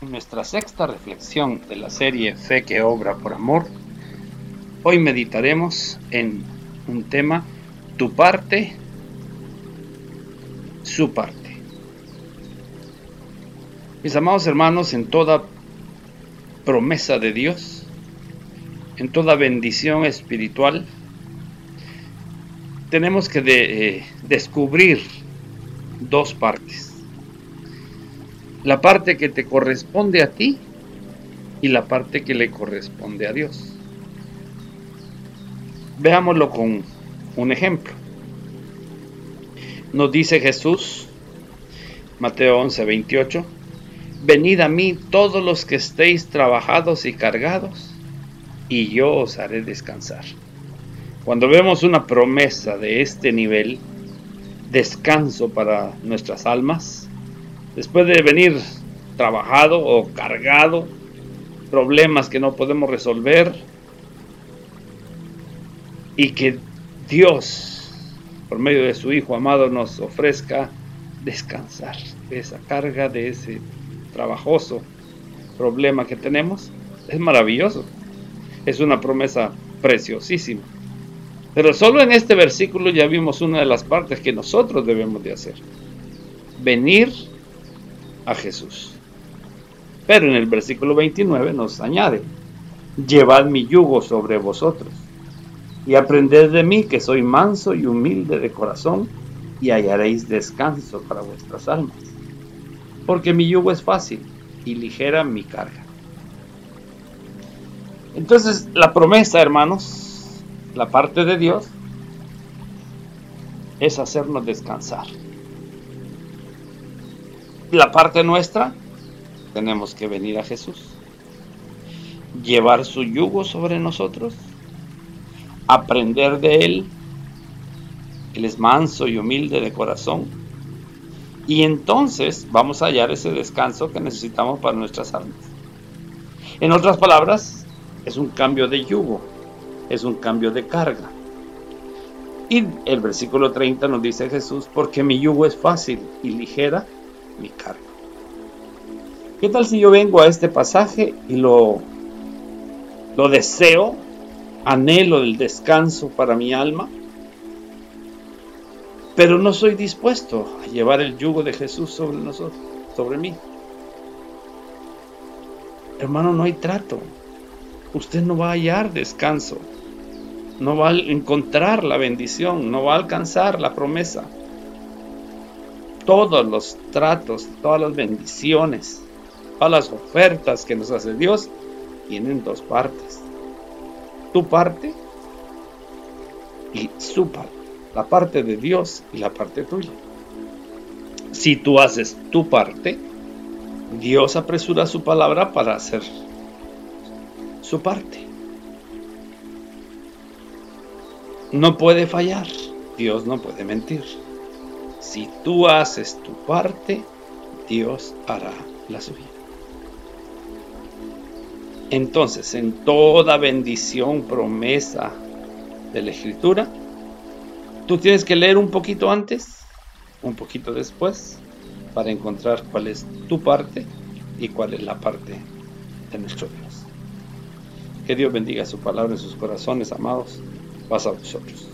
En nuestra sexta reflexión de la serie Fe que obra por amor, hoy meditaremos en un tema, tu parte, su parte. Mis amados hermanos, en toda promesa de Dios, en toda bendición espiritual, tenemos que eh, descubrir dos partes la parte que te corresponde a ti y la parte que le corresponde a Dios. Veámoslo con un ejemplo. Nos dice Jesús, Mateo 11, 28, Venid a mí todos los que estéis trabajados y cargados, y yo os haré descansar. Cuando vemos una promesa de este nivel, descanso para nuestras almas, después de venir trabajado o cargado, problemas que no podemos resolver, y que Dios, por medio de su Hijo amado, nos ofrezca descansar de esa carga, de ese trabajoso problema que tenemos, es maravilloso. Es una promesa preciosísima. Pero solo en este versículo ya vimos una de las partes que nosotros debemos de hacer. Venir a Jesús. Pero en el versículo 29 nos añade, llevad mi yugo sobre vosotros y aprended de mí que soy manso y humilde de corazón y hallaréis descanso para vuestras almas. Porque mi yugo es fácil y ligera mi carga. Entonces la promesa, hermanos, la parte de Dios, es hacernos descansar la parte nuestra, tenemos que venir a Jesús, llevar su yugo sobre nosotros, aprender de Él. Él es manso y humilde de corazón. Y entonces vamos a hallar ese descanso que necesitamos para nuestras almas. En otras palabras, es un cambio de yugo, es un cambio de carga. Y el versículo 30 nos dice Jesús, porque mi yugo es fácil y ligera mi carga. ¿Qué tal si yo vengo a este pasaje y lo, lo deseo, anhelo el descanso para mi alma, pero no soy dispuesto a llevar el yugo de Jesús sobre nosotros, sobre mí? Hermano, no hay trato. Usted no va a hallar descanso. No va a encontrar la bendición, no va a alcanzar la promesa todos los tratos, todas las bendiciones, todas las ofertas que nos hace Dios tienen dos partes. Tu parte y su parte. La parte de Dios y la parte tuya. Si tú haces tu parte, Dios apresura su palabra para hacer su parte. No puede fallar. Dios no puede mentir. Si tú haces tu parte, Dios hará la suya. Entonces, en toda bendición, promesa de la escritura, tú tienes que leer un poquito antes, un poquito después, para encontrar cuál es tu parte y cuál es la parte de nuestro Dios. Que Dios bendiga su palabra en sus corazones, amados. Pasa a vosotros.